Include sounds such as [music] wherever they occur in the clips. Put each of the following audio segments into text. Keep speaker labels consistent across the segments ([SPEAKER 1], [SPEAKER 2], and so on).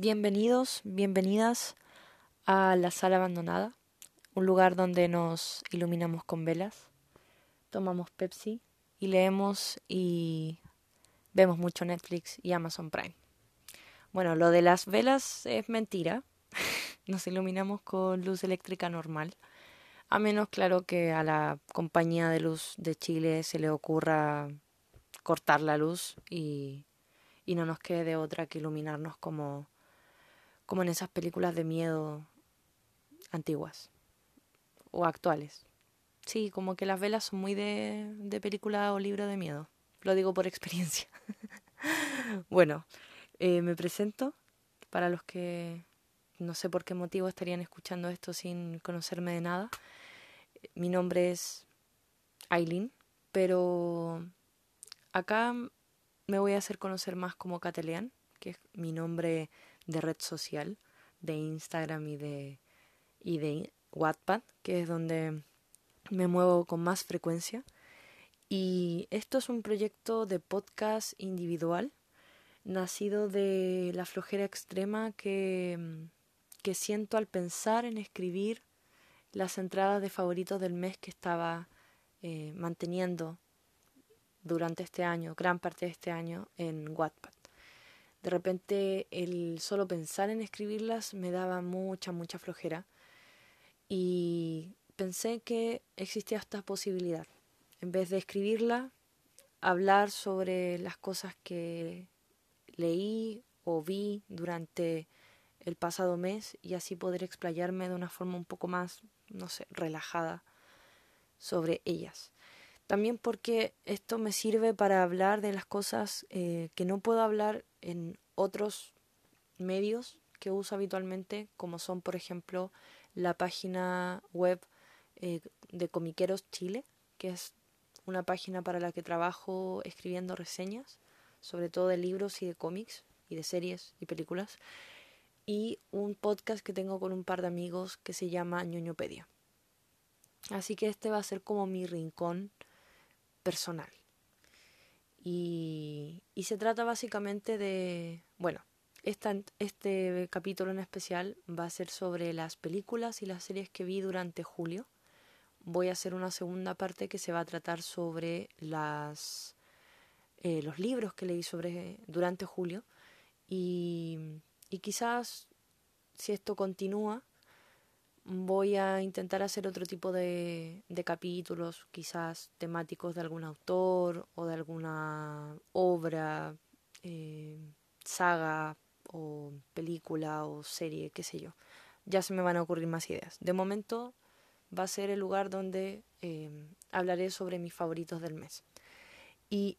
[SPEAKER 1] Bienvenidos, bienvenidas a la sala abandonada, un lugar donde nos iluminamos con velas, tomamos Pepsi y leemos y vemos mucho Netflix y Amazon Prime. Bueno, lo de las velas es mentira. [laughs] Nos iluminamos con luz eléctrica normal. A menos, claro, que a la compañía de luz de Chile se le ocurra cortar la luz y, y no nos quede de otra que iluminarnos como, como en esas películas de miedo antiguas o actuales. Sí, como que las velas son muy de, de película o libro de miedo. Lo digo por [laughs] experiencia. bueno, eh, me presento para los que no sé por qué motivo estarían escuchando esto sin conocerme de nada. Mi nombre es Aileen, pero acá me voy a hacer conocer más como Catelean, que es mi nombre de red social, de Instagram y de, y de Wattpad, que es donde me muevo con más frecuencia. Y esto es un proyecto de podcast individual, nacido de la flojera extrema que, que siento al pensar en escribir las entradas de favoritos del mes que estaba eh, manteniendo durante este año, gran parte de este año, en Wattpad. De repente el solo pensar en escribirlas me daba mucha, mucha flojera y pensé que existía esta posibilidad. En vez de escribirla, hablar sobre las cosas que leí o vi durante el pasado mes y así poder explayarme de una forma un poco más, no sé, relajada sobre ellas. También porque esto me sirve para hablar de las cosas eh, que no puedo hablar en otros medios que uso habitualmente, como son, por ejemplo, la página web eh, de Comiqueros Chile, que es una página para la que trabajo escribiendo reseñas, sobre todo de libros y de cómics y de series y películas y un podcast que tengo con un par de amigos que se llama ñoñopedia. Así que este va a ser como mi rincón personal. Y, se trata básicamente de, bueno, esta, este capítulo en especial va a ser sobre las películas y las series que vi durante julio. Voy a hacer una segunda parte que se va a tratar sobre las, eh, los libros que leí sobre, durante julio. Y quizás, si esto continúa, voy a intentar hacer otro tipo de, capítulos, quizás temáticos de algún autor o de alguna obra, eh, saga o película o serie, qué sé yo. Ya se me van a ocurrir más ideas. De momento va a ser el lugar donde eh, hablaré sobre mis favoritos del mes. Y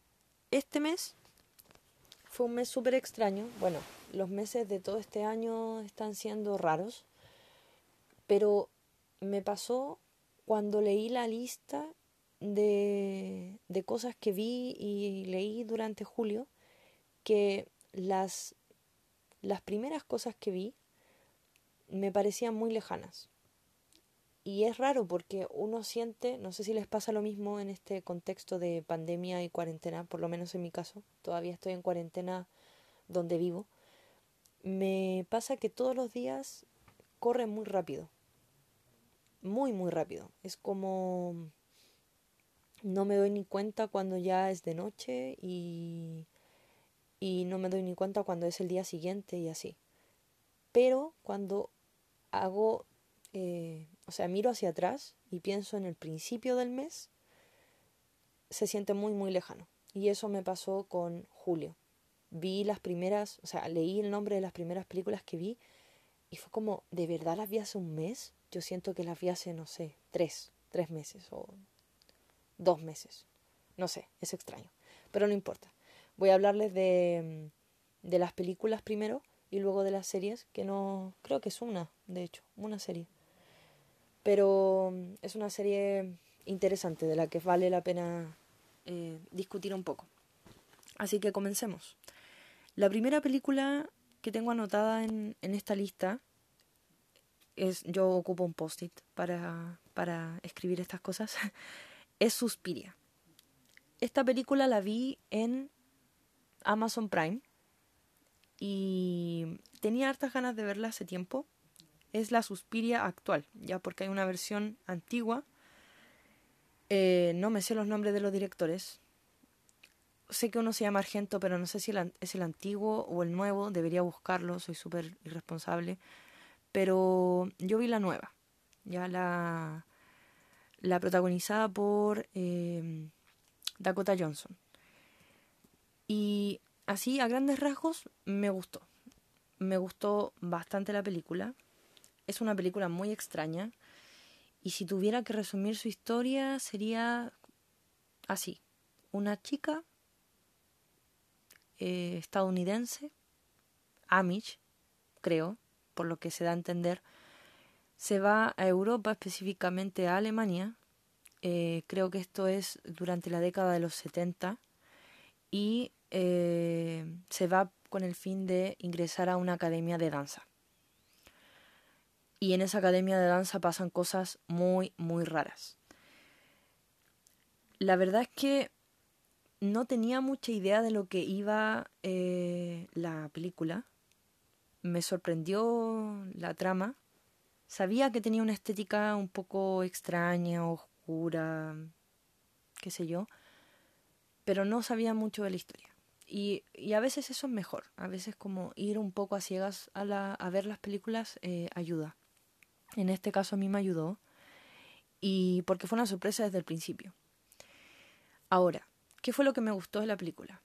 [SPEAKER 1] este mes fue un mes súper extraño. Bueno, los meses de todo este año están siendo raros, pero me pasó cuando leí la lista de, de cosas que vi y leí durante julio, que las, las primeras cosas que vi me parecían muy lejanas. Y es raro porque uno siente, no sé si les pasa lo mismo en este contexto de pandemia y cuarentena, por lo menos en mi caso, todavía estoy en cuarentena donde vivo, me pasa que todos los días corren muy rápido. Muy, muy rápido. Es como no me doy ni cuenta cuando ya es de noche y, y no me doy ni cuenta cuando es el día siguiente y así. Pero cuando hago, eh, o sea, miro hacia atrás y pienso en el principio del mes, se siente muy, muy lejano. Y eso me pasó con julio vi las primeras, o sea, leí el nombre de las primeras películas que vi y fue como, ¿de verdad las vi hace un mes? Yo siento que las vi hace, no sé, tres, tres meses o dos meses. No sé, es extraño. Pero no importa. Voy a hablarles de, de las películas primero y luego de las series, que no, creo que es una, de hecho, una serie. Pero es una serie interesante de la que vale la pena eh, discutir un poco. Así que comencemos. La primera película que tengo anotada en, en esta lista yo ocupo un post-it para, para escribir estas cosas, [laughs] es Suspiria. Esta película la vi en Amazon Prime y tenía hartas ganas de verla hace tiempo. Es la Suspiria actual, ya porque hay una versión antigua. Eh, no me sé los nombres de los directores. Sé que uno se llama Argento, pero no sé si es el antiguo o el nuevo. Debería buscarlo, soy súper irresponsable. Pero yo vi la nueva, ya la, la protagonizada por eh, Dakota Johnson. Y así, a grandes rasgos, me gustó. Me gustó bastante la película. Es una película muy extraña. Y si tuviera que resumir su historia, sería así. Una chica eh, estadounidense, Amish, creo, por lo que se da a entender, se va a Europa, específicamente a Alemania. Eh, creo que esto es durante la década de los 70 y eh, se va con el fin de ingresar a una academia de danza. Y en esa academia de danza pasan cosas muy, muy raras. La verdad es que no tenía mucha idea de lo que iba eh, la película. Me sorprendió la trama. Sabía que tenía una estética un poco extraña, oscura, qué sé yo, pero no sabía mucho de la historia. Y, y, a veces eso es mejor. A veces como ir un poco a ciegas a, la, a ver las películas eh, ayuda. En este caso a mí me ayudó. Y porque fue una sorpresa desde el principio. Ahora, ¿qué fue lo que me gustó de la película?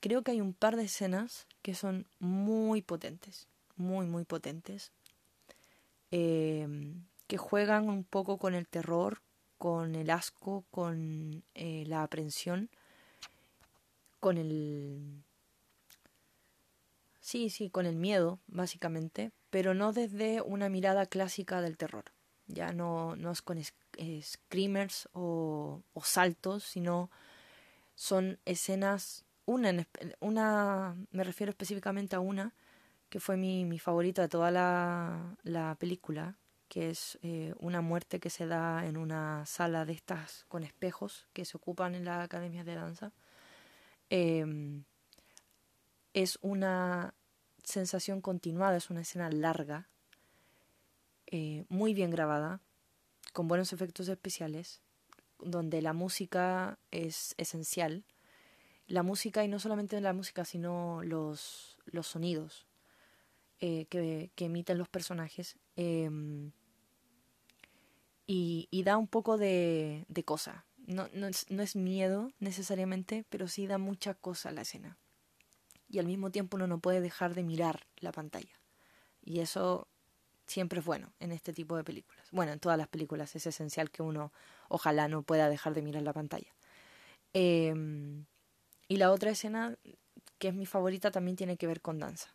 [SPEAKER 1] Creo que hay un par de escenas que son muy potentes. Muy, muy potentes. Eh, que juegan un poco con el terror, con el asco, con eh, la aprensión con el... Sí, sí, con el miedo, básicamente, pero no desde una mirada clásica del terror. Ya no, no es con screamers o, saltos, sino son escenas, una, me refiero específicamente a una, que fue mi, mi favorita de toda la, la película, que es eh, una muerte que se da en una sala de estas con espejos que se ocupan en la academia de danza Em, es una sensación continuada, es una escena larga, eh, muy bien grabada, con buenos efectos especiales, donde la música es esencial. La música, y no solamente la música, sino los, los sonidos eh, que, que, emiten los personajes. Em, y, da un poco de, de cosa, no, no, es, no es miedo necesariamente, pero sí da mucha cosa a la escena. Y al mismo tiempo uno no puede dejar de mirar la pantalla. Y eso siempre es bueno en este tipo de películas. Bueno, en todas las películas es esencial que uno ojalá no pueda dejar de mirar la pantalla. Eh, y la otra escena, que es mi favorita, también tiene que ver con danza.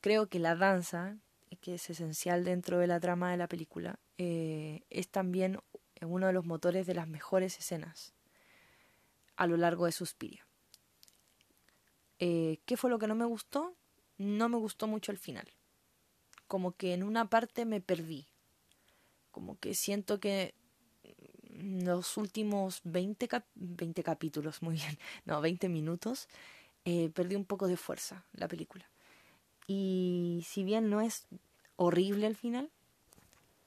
[SPEAKER 1] Creo que la danza, que es esencial dentro de la trama de la película, eh, es también uno de los motores de las mejores escenas a lo largo de Suspiria. Eh, ¿Qué fue lo que no me gustó? No me gustó mucho el final. Como que en una parte me perdí. Como que siento que los últimos 20, 20 capítulos, muy bien, [laughs] no, 20 minutos, eh, perdí un poco de fuerza la película. Y si bien no es horrible el final,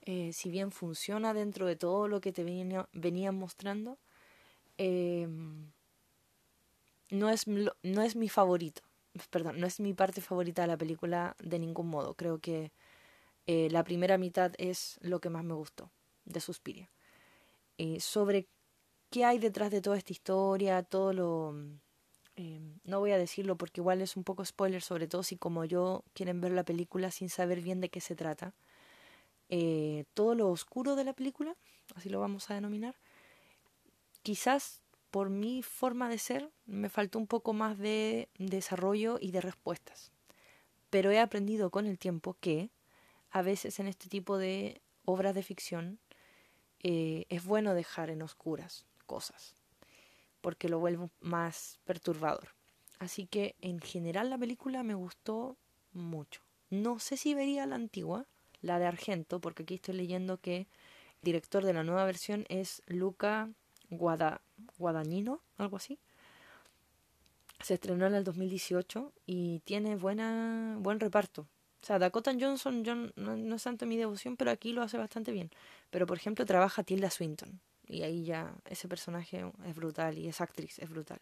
[SPEAKER 1] eh, si bien funciona dentro de todo lo que te venían mostrando, eh, no, es, no es mi favorito. Perdón, no es mi parte favorita de la película de ningún modo. Creo que eh, la primera mitad es lo que más me gustó de Suspiria. Sobre qué hay detrás de toda esta historia, todo lo... no voy a decirlo porque igual es un poco spoiler, sobre todo si como yo quieren ver la película sin saber bien de qué se trata. Eh, todo lo oscuro de la película, así lo vamos a denominar, quizás por mi forma de ser me faltó un poco más de desarrollo y de respuestas. Pero he aprendido con el tiempo que a veces en este tipo de obras de ficción eh, es bueno dejar en oscuras cosas, porque lo vuelve más perturbador. Así que en general la película me gustó mucho. No sé si vería la antigua, la de Argento, porque aquí estoy leyendo que el director de la nueva versión es Luca Guada, Guadagnino, algo así. Se estrenó en el 2018 y tiene buena, buen reparto. O sea, Dakota Johnson yo no, no es tanto mi devoción, pero aquí lo hace bastante bien. Pero, por ejemplo, trabaja Tilda Swinton. Y ahí ya ese personaje es brutal y esa actriz es brutal.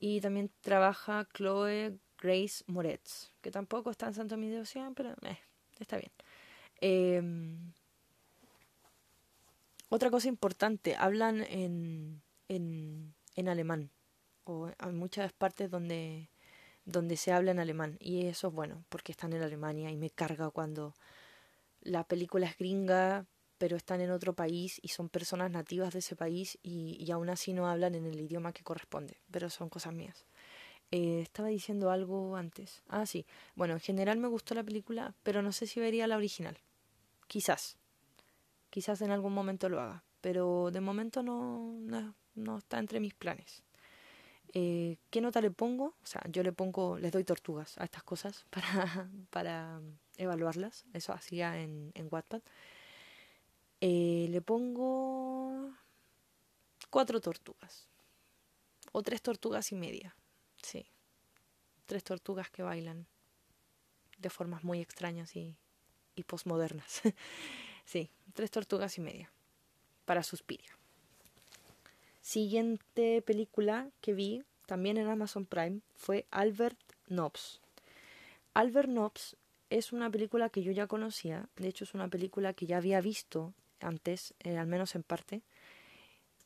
[SPEAKER 1] Y también trabaja Chloe Grace Moretz, que tampoco está en santo mi devoción, pero eh, está bien. Em, otra cosa importante, hablan en, en, en alemán, o hay muchas partes donde, donde se habla en alemán, y eso es bueno, porque están en Alemania y me carga cuando la película es gringa, pero están en otro país y son personas nativas de ese país y, y aún así no hablan en el idioma que corresponde, pero son cosas mías. Eh, estaba diciendo algo antes. Ah, sí. Bueno, en general me gustó la película, pero no sé si vería la original. Quizás. Quizás en algún momento lo haga. Pero de momento no, no, no está entre mis planes. Eh, ¿Qué nota le pongo? O sea, yo le pongo, les doy tortugas a estas cosas [laughs] para, para evaluarlas. Eso hacía en, en Wattpad. Eh, le pongo cuatro tortugas. O tres tortugas y media. Sí. Tres tortugas que bailan de formas muy extrañas y, y posmodernas. [laughs] sí, tres tortugas y media. Para Suspiria. Siguiente película que vi, también en Amazon Prime, fue Albert Nobbs. Albert Nobbs es una película que yo ya conocía, de hecho es una película que ya había visto antes, eh, al menos en parte.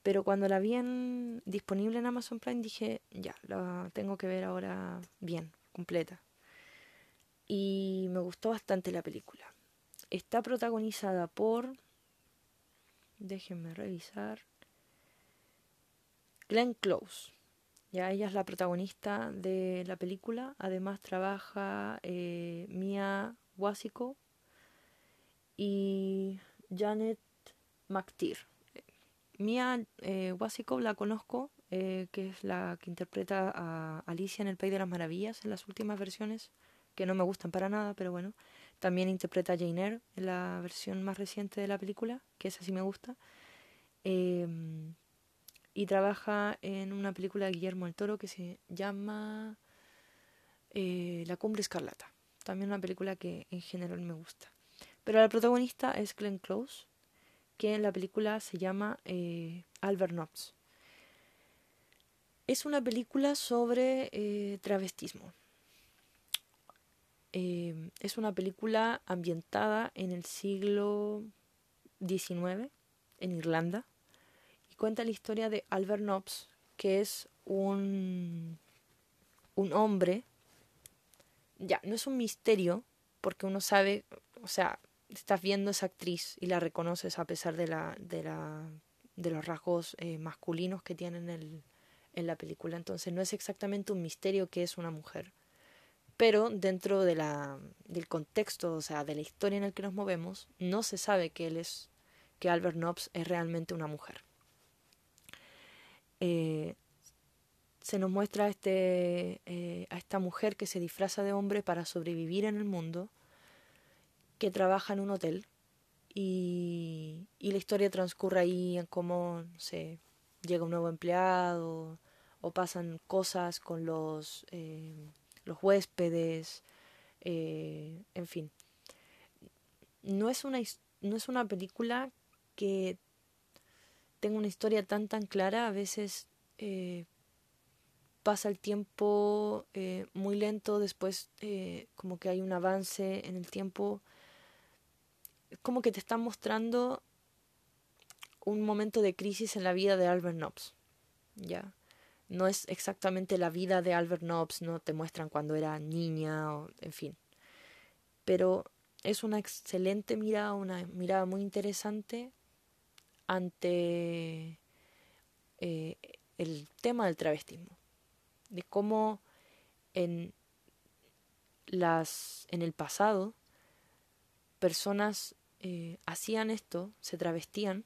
[SPEAKER 1] Pero cuando la vi en, disponible en Amazon Prime dije, ya, la tengo que ver ahora bien, completa. Y me gustó bastante la película. Está protagonizada por, déjenme revisar, Glenn Close. Ya ella es la protagonista de la película. Además trabaja eh, Mia Wasiko y Janet McTeer. Mia eh, la conozco, eh, que es la que interpreta a Alicia en El País de las Maravillas en las últimas versiones, que no me gustan para nada, pero bueno. También interpreta a Jane Eyre en la versión más reciente de la película, que esa sí me gusta. Em, y trabaja en una película de Guillermo el Toro que se llama eh, La Cumbre Escarlata. También una película que en general me gusta. Pero la protagonista es Glenn Close, que en la película se llama eh, Albert Nobbs. Es una película sobre eh, travestismo. Es una película ambientada en el siglo XIX, en Irlanda, y cuenta la historia de Albert Nobbs, que es un, un hombre, ya, no es un misterio, porque uno sabe, o sea, estás viendo esa actriz y la reconoces a pesar de, la, de, la, de los rasgos eh, masculinos que tiene en, el, en la película. Entonces no es exactamente un misterio que es una mujer. Pero dentro de la, del contexto, o sea, de la historia en el que nos movemos, no se sabe que él es, que Albert Nobbs es realmente una mujer. Eh, se nos muestra este, eh, a esta mujer que se disfraza de hombre para sobrevivir en el mundo que trabaja en un hotel y, y la historia transcurre ahí en cómo llega un nuevo empleado o pasan cosas con los, eh, los huéspedes, en fin. No es, una, no es una película que tenga una historia tan tan clara, a veces eh, pasa el tiempo eh, muy lento, después eh, como que hay un avance en el tiempo como que te están mostrando un momento de crisis en la vida de Albert Nobbs. Ya. No es exactamente la vida de Albert Nobbs, no te muestran cuando era niña o en fin. Pero es una excelente mirada, una mirada muy interesante ante eh, el tema del travestismo. De cómo en las en el pasado personas eh, hacían esto, se travestían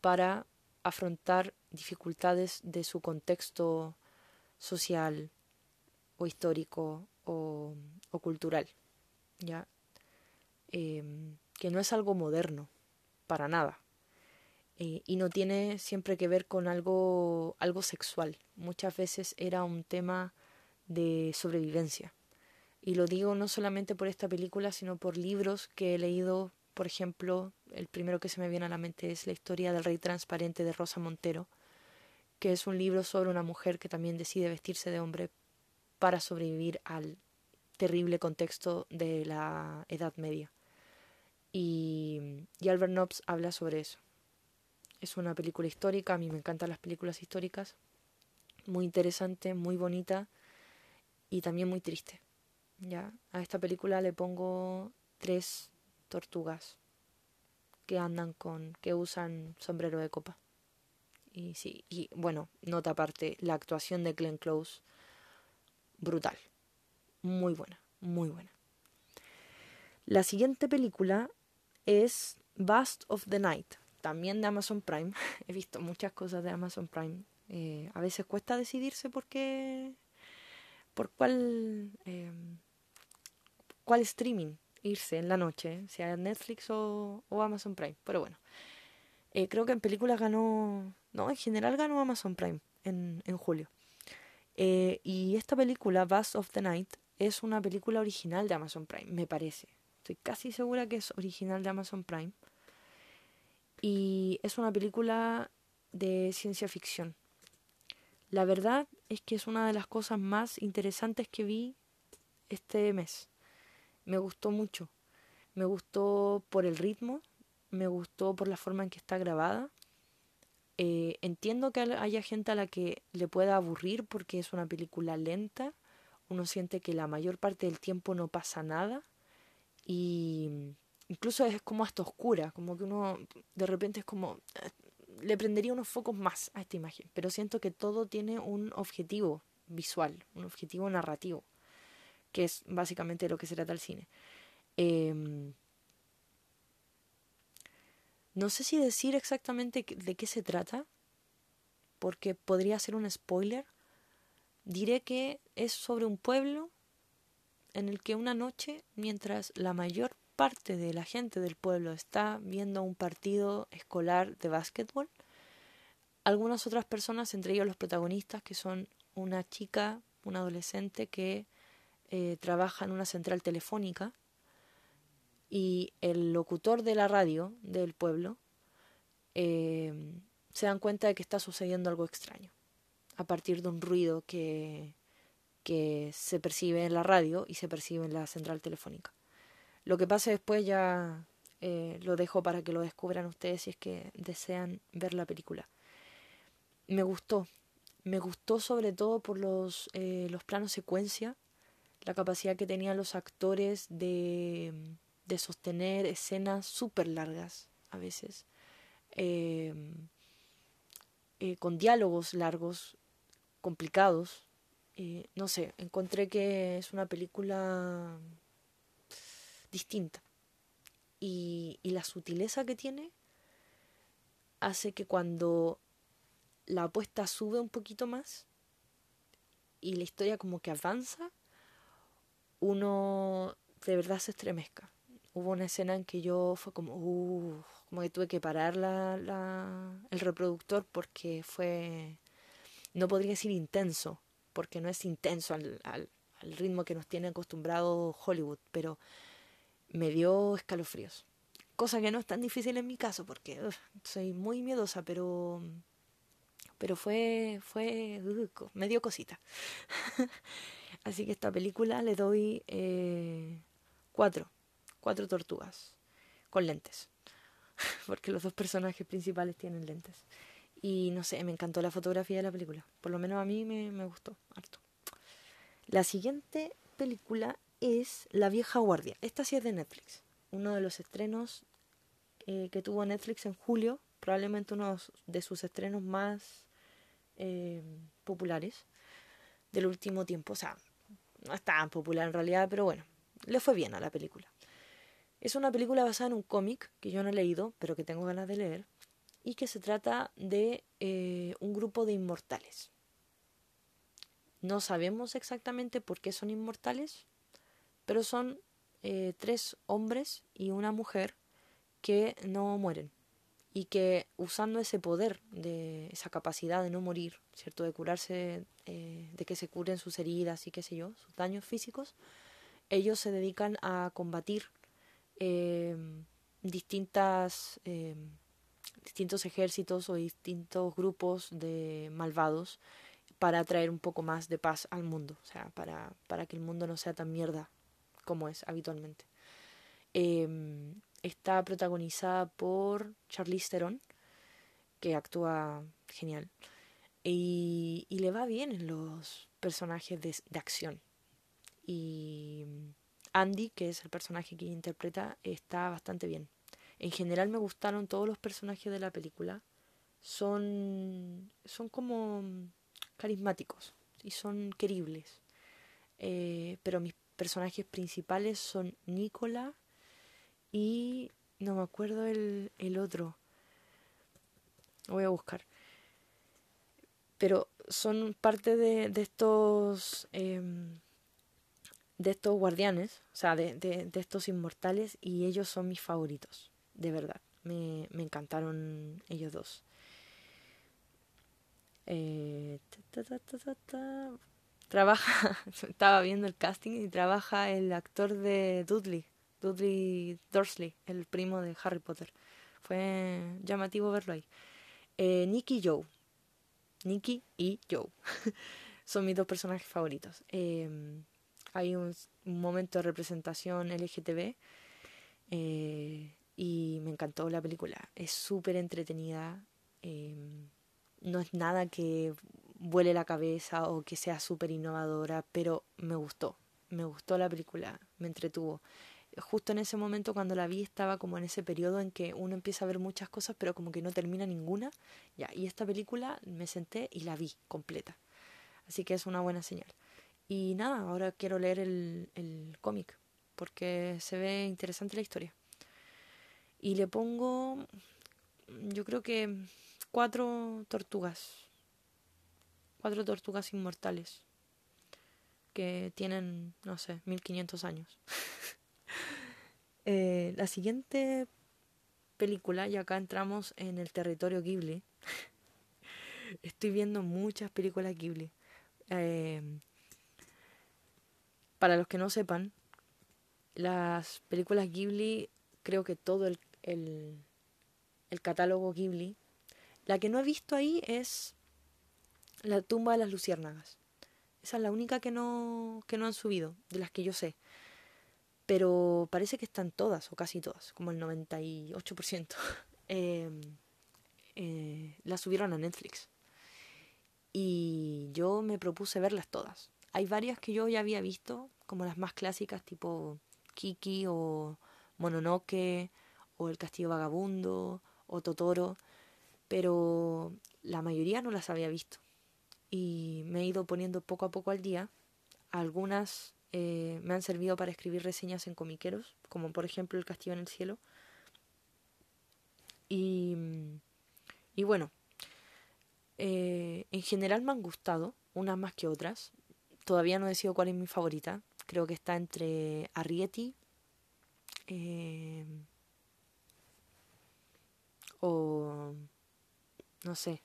[SPEAKER 1] para afrontar dificultades de su contexto social o histórico o, cultural, ¿ya? Em, que no es algo moderno, para nada. Eh, y no tiene siempre que ver con algo, algo sexual. Muchas veces era un tema de sobrevivencia. Y lo digo no solamente por esta película, sino por libros que he leído. Por ejemplo, el primero que se me viene a la mente es La historia del rey transparente de Rosa Montero, que es un libro sobre una mujer que también decide vestirse de hombre para sobrevivir al terrible contexto de la Edad Media. Y, y Albert Nobbs habla sobre eso. Es una película histórica, a mí me encantan las películas históricas, muy interesante, muy bonita y también muy triste. Ya, a esta película le pongo tres tortugas que andan con, que usan sombrero de copa. Y sí, y bueno, nota aparte, la actuación de Glenn Close, brutal. Muy buena, muy buena. La siguiente película es Bust of the Night, también de Amazon Prime. [laughs] He visto muchas cosas de Amazon Prime. Eh, a veces cuesta decidirse por qué, por cuál eh, cuál streaming irse en la noche, sea Netflix o, Amazon Prime. Pero bueno, eh, creo que en películas ganó, no, en general ganó Amazon Prime en, en julio. Eh, y esta película, Bust of the Night, es una película original de Amazon Prime, me parece. Estoy casi segura que es original de Amazon Prime. Y es una película de ciencia ficción. La verdad es que es una de las cosas más interesantes que vi este mes me gustó mucho. Me gustó por el ritmo, me gustó por la forma en que está grabada. Eh, entiendo que haya gente a la que le pueda aburrir porque es una película lenta. Uno siente que la mayor parte del tiempo no pasa nada. Y incluso es como hasta oscura, como que uno de repente es como eh, le prendería unos focos más a esta imagen, pero siento que todo tiene un objetivo visual, un objetivo narrativo que es básicamente lo que se trata el cine. Em, no sé si decir exactamente de qué se trata, porque podría ser un spoiler. Diré que es sobre un pueblo en el que una noche, mientras la mayor parte de la gente del pueblo está viendo un partido escolar de básquetbol, algunas otras personas, entre ellos los protagonistas, que son una chica, un adolescente que eh, trabaja en una central telefónica y el locutor de la radio del pueblo eh, se dan cuenta de que está sucediendo algo extraño a partir de un ruido que, que se percibe en la radio y se percibe en la central telefónica. Lo que pase después ya eh, lo dejo para que lo descubran ustedes si es que desean ver la película. Me gustó, me gustó sobre todo por los, los planos secuencia la capacidad que tenían los actores de, de sostener escenas súper largas a veces, eh, eh, con diálogos largos, complicados. Eh, no sé, encontré que es una película distinta. Y, la sutileza que tiene hace que cuando la apuesta sube un poquito más y la historia como que avanza, uno de verdad se estremezca. Hubo una escena en que yo fue como, uh, como que tuve que parar la, el reproductor porque fue, no podría decir intenso, porque no es intenso al ritmo que nos tiene acostumbrado Hollywood, pero me dio escalofríos. Cosa que no es tan difícil en mi caso, porque soy muy miedosa, pero pero fue fue uh, me dio cosita [laughs] Así que esta película le doy eh, cuatro, cuatro tortugas con lentes, [laughs] porque los dos personajes principales tienen lentes. Y no sé, me encantó la fotografía de la película, por lo menos a mí me, me gustó harto. La siguiente película es La vieja guardia. Esta sí es de Netflix, uno de los estrenos eh, que tuvo Netflix en julio, probablemente uno de sus estrenos más eh, populares del último tiempo. O sea, no es tan popular en realidad, pero bueno, le fue bien a la película. Es una película basada en un cómic que yo no he leído, pero que tengo ganas de leer, y que se trata de eh, un grupo de inmortales. No sabemos exactamente por qué son inmortales, pero son eh, tres hombres y una mujer que no mueren y que usando ese poder, de esa capacidad de no morir, ¿cierto? De curarse, eh, de que se curen sus heridas y qué sé yo, sus daños físicos, ellos se dedican a combatir eh, distintas eh, distintos ejércitos o distintos grupos de malvados para traer un poco más de paz al mundo, o sea, para, para que el mundo no sea tan mierda como es habitualmente. Em, está protagonizada por Charlize Theron, que actúa genial. Y, le va bien en los personajes de, de, acción. Y Andy, que es el personaje que interpreta, está bastante bien. En general me gustaron todos los personajes de la película. Son, son como carismáticos y son queribles. Eh, pero mis personajes principales son Nicola y no me acuerdo el, el otro. Lo voy a buscar. Pero son parte de, de estos em, de estos guardianes, o sea, de, de, estos inmortales, y ellos son mis favoritos de verdad. Me, me encantaron ellos dos. Eh, trabaja, [laughs] estaba viendo el casting y trabaja el actor de Dudley, Dudley Dursley, el primo de Harry Potter. Fue llamativo verlo ahí. Eh, Nicky y Joe. Nicky y Joe. [laughs] Son mis dos personajes favoritos. Eh, hay un, momento de representación LGTB. Eh, y me encantó la película. Es súper entretenida. Eh, no es nada que vuele la cabeza o que sea súper innovadora, pero me gustó. Me gustó la película, me entretuvo. Justo en ese momento cuando la vi estaba como en ese periodo en que uno empieza a ver muchas cosas pero como que no termina ninguna. Ya, y esta película me senté y la vi completa. Así que es una buena señal. Y nada, ahora quiero leer el, el cómic porque se ve interesante la historia y le pongo, yo creo que cuatro tortugas, cuatro tortugas inmortales que tienen, no sé, 1500 años. [laughs] eh, la siguiente película, y acá entramos en el territorio Ghibli. [laughs] Estoy viendo muchas películas Ghibli. Eh, para los que no sepan, las películas Ghibli, creo que todo el, el catálogo Ghibli. La que no he visto ahí es La tumba de las luciérnagas. Esa es la única que no, que no han subido, de las que yo sé. Pero parece que están todas, o casi todas, como el 98%. [laughs] eh, eh, las subieron a Netflix. Y yo me propuse verlas todas. Hay varias que yo ya había visto, como las más clásicas, tipo Kiki o Mononoke o El Castillo Vagabundo o Totoro, pero la mayoría no las había visto. Y me he ido poniendo poco a poco al día. Algunas eh, me han servido para escribir reseñas en comiqueros, como por ejemplo El Castillo en el Cielo. Y, y bueno, eh, en general me han gustado, unas más que otras. Todavía no he decidido cuál es mi favorita. Creo que está entre Arrietty, eh, o no sé,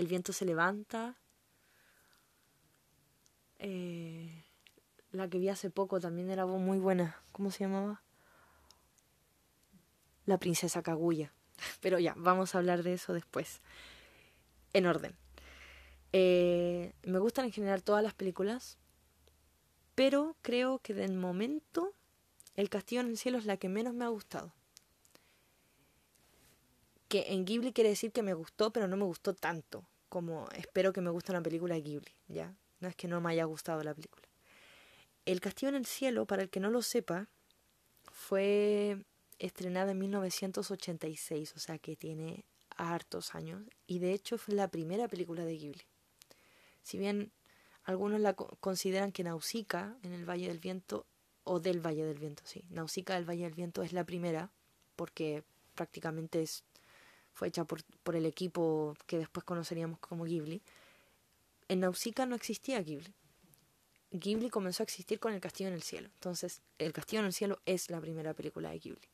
[SPEAKER 1] el viento se levanta. Eh, la que vi hace poco también era muy buena. ¿Cómo se llamaba? La princesa Kaguya. [laughs] Pero ya, vamos a hablar de eso después. En orden. Eh, me gustan en general todas las películas, pero creo que del momento El Castillo en el Cielo es la que menos me ha gustado que en Ghibli quiere decir que me gustó, pero no me gustó tanto como espero que me guste una película de Ghibli, ¿ya? No es que no me haya gustado la película. El Castillo en el Cielo, para el que no lo sepa, fue estrenada en 1986, o sea que tiene hartos años, y de hecho fue la primera película de Ghibli. Si bien algunos la consideran que Nausicaa en el Valle del Viento, o del Valle del Viento, sí, Nausicaa del Valle del Viento es la primera, porque prácticamente es fue hecha por, por el equipo que después conoceríamos como Ghibli. En Nausicaa no existía Ghibli. Ghibli comenzó a existir con El Castillo en el Cielo. Entonces, El Castillo en el Cielo es la primera película de Ghibli.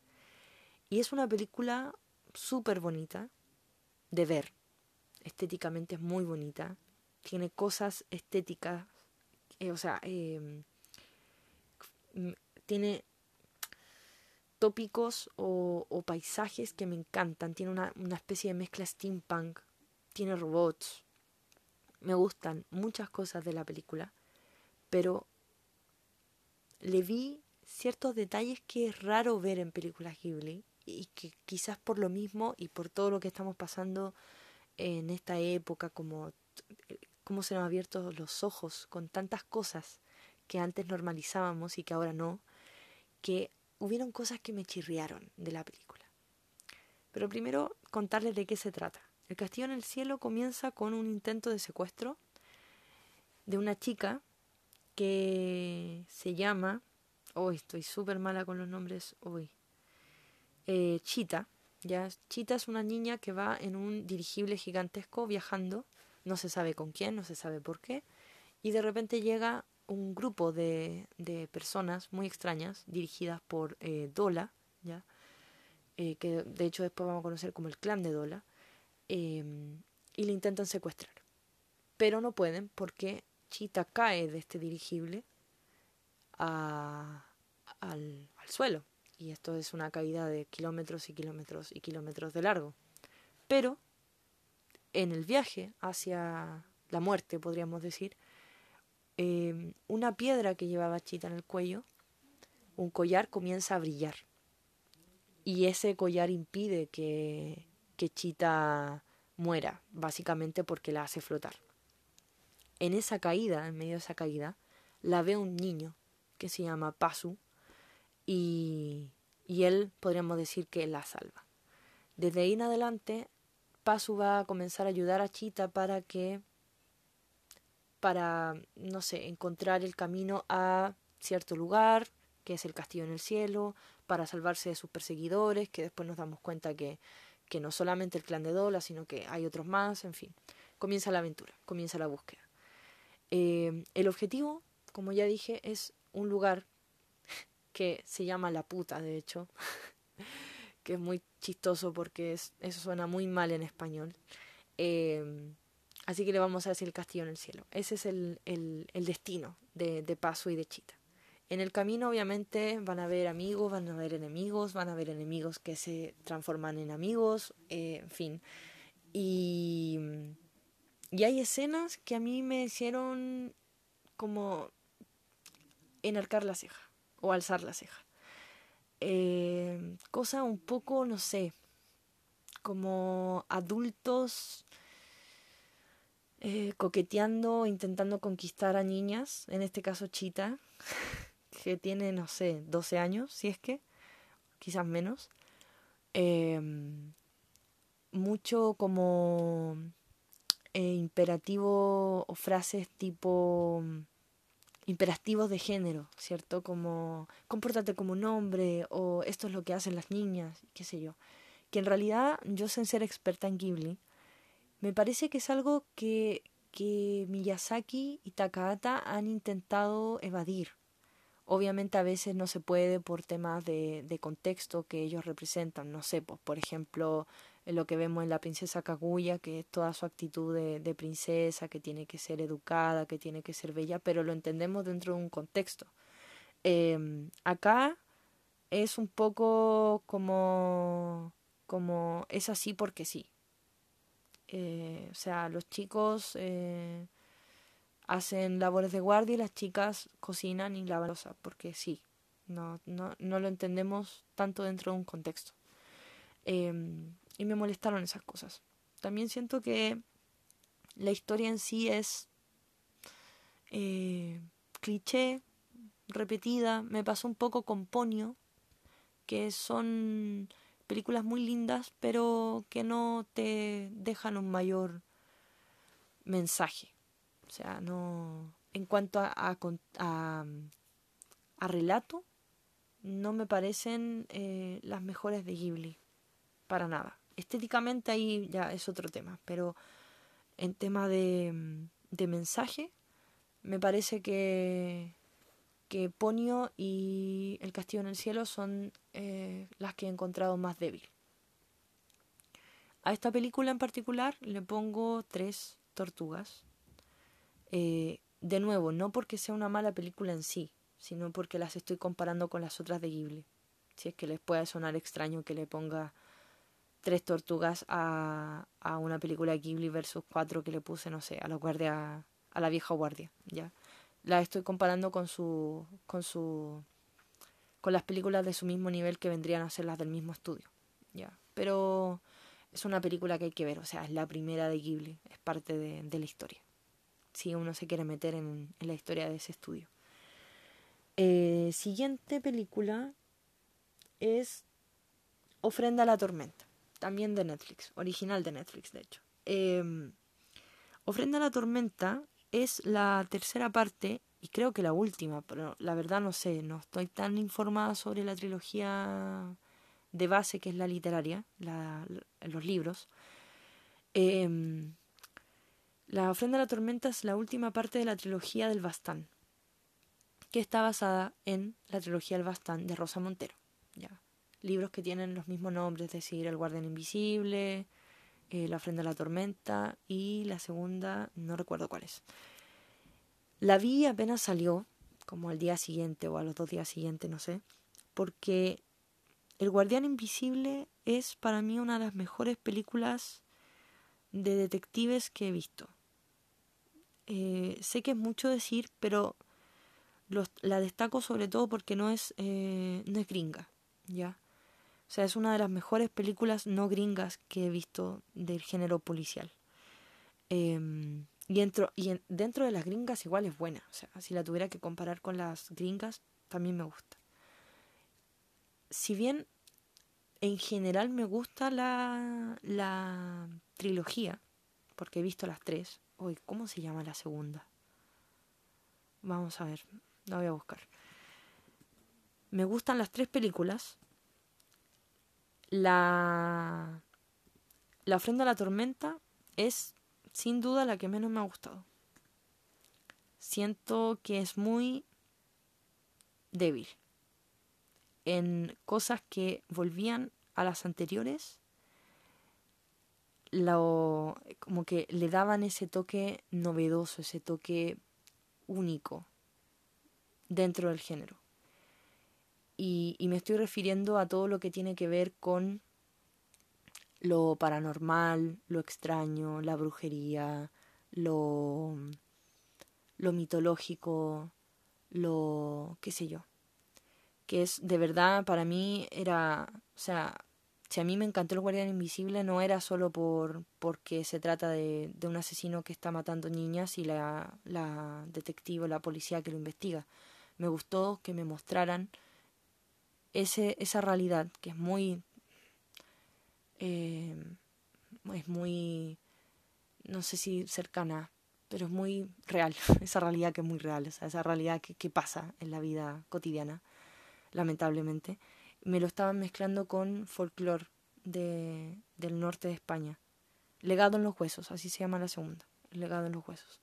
[SPEAKER 1] Y es una película súper bonita de ver. Estéticamente es muy bonita. Tiene cosas estéticas, eh, o sea, eh, tiene tópicos o, paisajes que me encantan. Tiene una, una especie de mezcla steampunk, tiene robots. Me gustan muchas cosas de la película, pero le vi ciertos detalles que es raro ver en películas Ghibli y que quizás por lo mismo y por todo lo que estamos pasando en esta época, como cómo se nos han abierto los ojos con tantas cosas que antes normalizábamos y que ahora no, que hubieron cosas que me chirriaron de la película. Pero primero contarles de qué se trata. El Castillo en el Cielo comienza con un intento de secuestro de una chica que se llama, hoy estoy súper mala con los nombres hoy, eh, Chita. Ya, Chita es una niña que va en un dirigible gigantesco viajando, no se sabe con quién, no se sabe por qué, y de repente llega un grupo de, de personas muy extrañas, dirigidas por eh, Dola, ¿ya? Eh, que de hecho después vamos a conocer como el clan de Dola, em, y le intentan secuestrar. Pero no pueden porque Chita cae de este dirigible al, al suelo. Y esto es una caída de kilómetros y kilómetros y kilómetros de largo. Pero en el viaje hacia la muerte, podríamos decir, Em, una piedra que llevaba Chita en el cuello, un collar, comienza a brillar. Y ese collar impide que, que Chita muera, básicamente porque la hace flotar. En esa caída, en medio de esa caída, la ve un niño que se llama Pasu y, y él podríamos decir que la salva. Desde ahí en adelante, Pasu va a comenzar a ayudar a Chita para que para, no sé, encontrar el camino a cierto lugar, que es el castillo en el cielo, para salvarse de sus perseguidores, que después nos damos cuenta que, que no solamente el clan de Dola, sino que hay otros más, en fin. Comienza la aventura, comienza la búsqueda. Eh, el objetivo, como ya dije, es un lugar [laughs] que se llama La Puta, de hecho, [laughs] que es muy chistoso porque es, eso suena muy mal en español. Eh, Así que le vamos a decir el castillo en el cielo. Ese es el, el, destino de, de Paso y de Chita. En el camino, obviamente, van a haber amigos, van a haber enemigos, van a haber enemigos que se transforman en amigos, eh, en fin. Y, y hay escenas que a mí me hicieron como enarcar la ceja o alzar la ceja. Eh, cosa un poco, no sé, como adultos eh, coqueteando, intentando conquistar a niñas, en este caso Chita, [laughs] que tiene, no sé, 12 años, si es que, quizás menos. Em, mucho como eh, imperativo o frases tipo imperativos de género, ¿cierto? Como compórtate como un hombre o esto es lo que hacen las niñas, qué sé yo. Que en realidad yo sin ser experta en Ghibli, me parece que es algo que, que Miyazaki y Takahata han intentado evadir. Obviamente a veces no se puede por temas de, de contexto que ellos representan. No sé, pues, por ejemplo, lo que vemos en la princesa Kaguya, que es toda su actitud de, princesa, que tiene que ser educada, que tiene que ser bella, pero lo entendemos dentro de un contexto. Eh, acá es un poco como, como es así porque sí. Eh, o sea, los chicos eh, hacen labores de guardia y las chicas cocinan y lavan losa, porque sí, no, no, no lo entendemos tanto dentro de un contexto. Eh, y me molestaron esas cosas. También siento que la historia en sí es eh, cliché, repetida. Me pasó un poco con Ponio, que son películas muy lindas, pero que no te dejan un mayor mensaje. O sea, no. En cuanto a, a, relato, no me parecen eh, las mejores de Ghibli. Para nada. Estéticamente ahí ya es otro tema, pero en tema de, de mensaje, me parece que, que Ponio y El Castillo en el Cielo son eh, las que he encontrado más débil. A esta película en particular le pongo tres tortugas. Eh, de nuevo, no porque sea una mala película en sí, sino porque las estoy comparando con las otras de Ghibli. Si es que les puede sonar extraño que le ponga tres tortugas a, a una película de Ghibli versus cuatro que le puse, no sé, a la guardia, a la vieja guardia, ¿ya? La estoy comparando con su, con su, con las películas de su mismo nivel que vendrían a ser las del mismo estudio, ¿ya? Pero es una película que hay que ver, o sea, es la primera de Ghibli, es parte de, de la historia. Si uno se quiere meter en, en la historia de ese estudio. Eh, siguiente película es Ofrenda a la Tormenta, también de Netflix, original de Netflix, de hecho. Eh, Ofrenda a la Tormenta es la tercera parte y creo que la última, pero la verdad no sé, no estoy tan informada sobre la trilogía de base que es la literaria, los libros. Eh, la Ofrenda a la Tormenta es la última parte de la trilogía del Bastán, que está basada en la trilogía del Bastán de Rosa Montero. ¿ya? Libros que tienen los mismos nombres, es decir, El Guardián Invisible, eh, La Ofrenda a la Tormenta y la segunda, no recuerdo cuál es. La vi apenas salió, como al día siguiente o a los dos días siguientes, no sé, porque El Guardián Invisible es para mí una de las mejores películas de detectives que he visto. Eh, sé que es mucho decir, pero la destaco sobre todo porque no es, eh, no es gringa, ¿ya? O sea, es una de las mejores películas no gringas que he visto del género policial. Eh, y, dentro, y en, dentro de las gringas igual es buena. O sea, si la tuviera que comparar con las gringas, también me gusta. Si bien en general me gusta la, la trilogía, porque he visto las tres. Uy, ¿cómo se llama la segunda? Vamos a ver, la voy a buscar. Me gustan las tres películas. La. La ofrenda a la tormenta es sin duda la que menos me ha gustado. Siento que es muy débil en cosas que volvían a las anteriores lo, como que le daban ese toque novedoso, ese toque único dentro del género. Y, y me estoy refiriendo a todo lo que tiene que ver con lo paranormal, lo extraño, la brujería, lo, lo mitológico, lo qué sé yo. Que es de verdad para mí era, o sea, si a mí me encantó el guardián invisible no era solo por porque se trata de, un asesino que está matando niñas y la, la detective, la policía que lo investiga. Me gustó que me mostraran esa realidad que es muy eh, es muy no sé si cercana pero es muy real [laughs] esa realidad que es muy real esa realidad que, que pasa en la vida cotidiana lamentablemente me lo estaban mezclando con folclore de, del norte de España. Legado en los huesos, así se llama la segunda, legado en los huesos.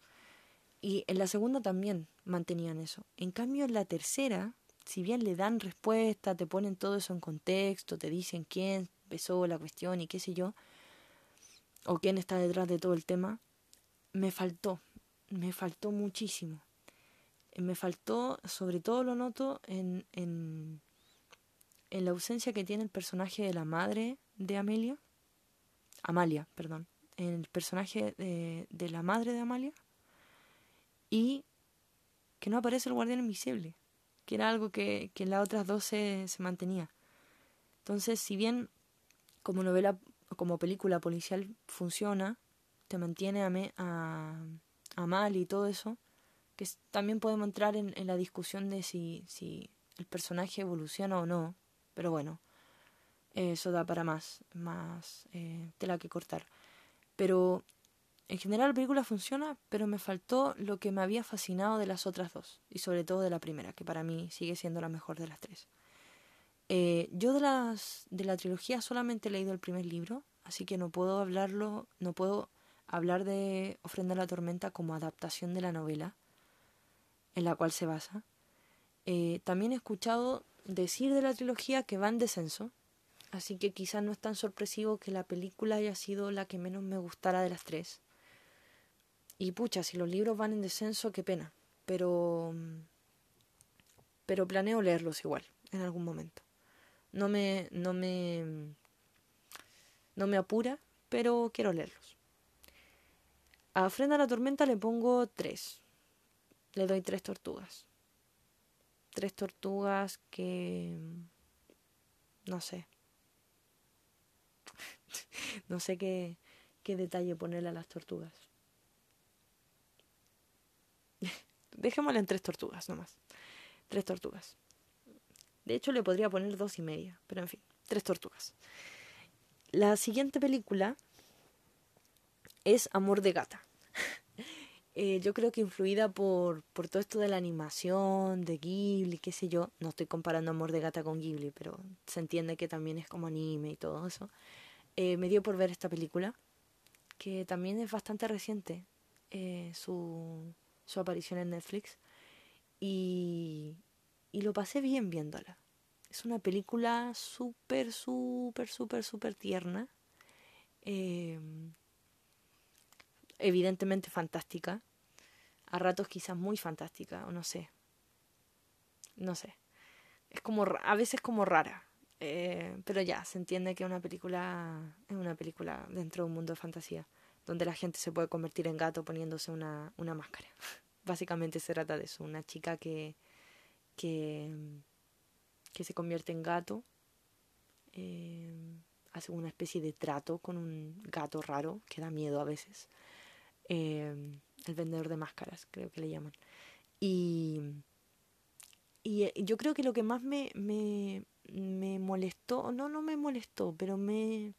[SPEAKER 1] Y en la segunda también mantenían eso. En cambio, en la tercera, si bien le dan respuesta, te ponen todo eso en contexto, te dicen quién empezó la cuestión y qué sé yo, o quién está detrás de todo el tema, me faltó, me faltó muchísimo. Me faltó, sobre todo lo noto en, en en la ausencia que tiene el personaje de la madre de Amelia, Amalia, perdón, en el personaje de, de la madre de Amalia, y que no aparece el guardián invisible, que era algo que, que en las otras dos se, se mantenía. Entonces, si bien como novela, como película policial funciona, te mantiene a, me, a, a Mal y todo eso, que también podemos entrar en, en la discusión de si, si el personaje evoluciona o no, pero bueno, eso da para más, más eh, tela que cortar. Pero en general la película funciona, pero me faltó lo que me había fascinado de las otras dos, y sobre todo de la primera, que para mí sigue siendo la mejor de las tres. Eh, yo de las de la trilogía solamente he leído el primer libro, así que no puedo hablarlo, no puedo hablar de Ofrenda a la Tormenta como adaptación de la novela en la cual se basa. Eh, también he escuchado decir de la trilogía que va en descenso, así que quizás no es tan sorpresivo que la película haya sido la que menos me gustara de las tres. Y pucha, si los libros van en descenso, qué pena. Pero pero planeo leerlos igual, en algún momento. No me, no me, no me apura, pero quiero leerlos. A Frena a la Tormenta le pongo tres. Le doy tres tortugas. Tres tortugas que... No sé. [laughs] no sé qué, qué detalle ponerle a las tortugas. Dejémosle en tres tortugas nomás. Tres tortugas. De hecho, le podría poner dos y media, pero en fin, tres tortugas. La siguiente película es Amor de Gata. [laughs] Eh, yo creo que influida por, por todo esto de la animación, de Ghibli, qué sé yo. No estoy comparando Amor de Gata con Ghibli, pero se entiende que también es como anime y todo eso. Eh, me dio por ver esta película, que también es bastante reciente, eh, su, su aparición en Netflix. Y, y lo pasé bien viéndola. Es una película súper, súper, súper, súper tierna. Eh, evidentemente fantástica. A ratos quizás muy fantástica, o no sé. No sé. Es como, a veces como rara. Eh, pero ya, se entiende que una película es una película dentro de un mundo de fantasía, donde la gente se puede convertir en gato poniéndose una, una máscara. [laughs] Básicamente se trata de eso, una chica que, que, que se convierte en gato, eh, hace una especie de trato con un gato raro que da miedo a veces, eh, el vendedor de máscaras creo que le llaman. Y, y eh, yo creo que lo que más me, me, me molestó, no, no me molestó, pero me,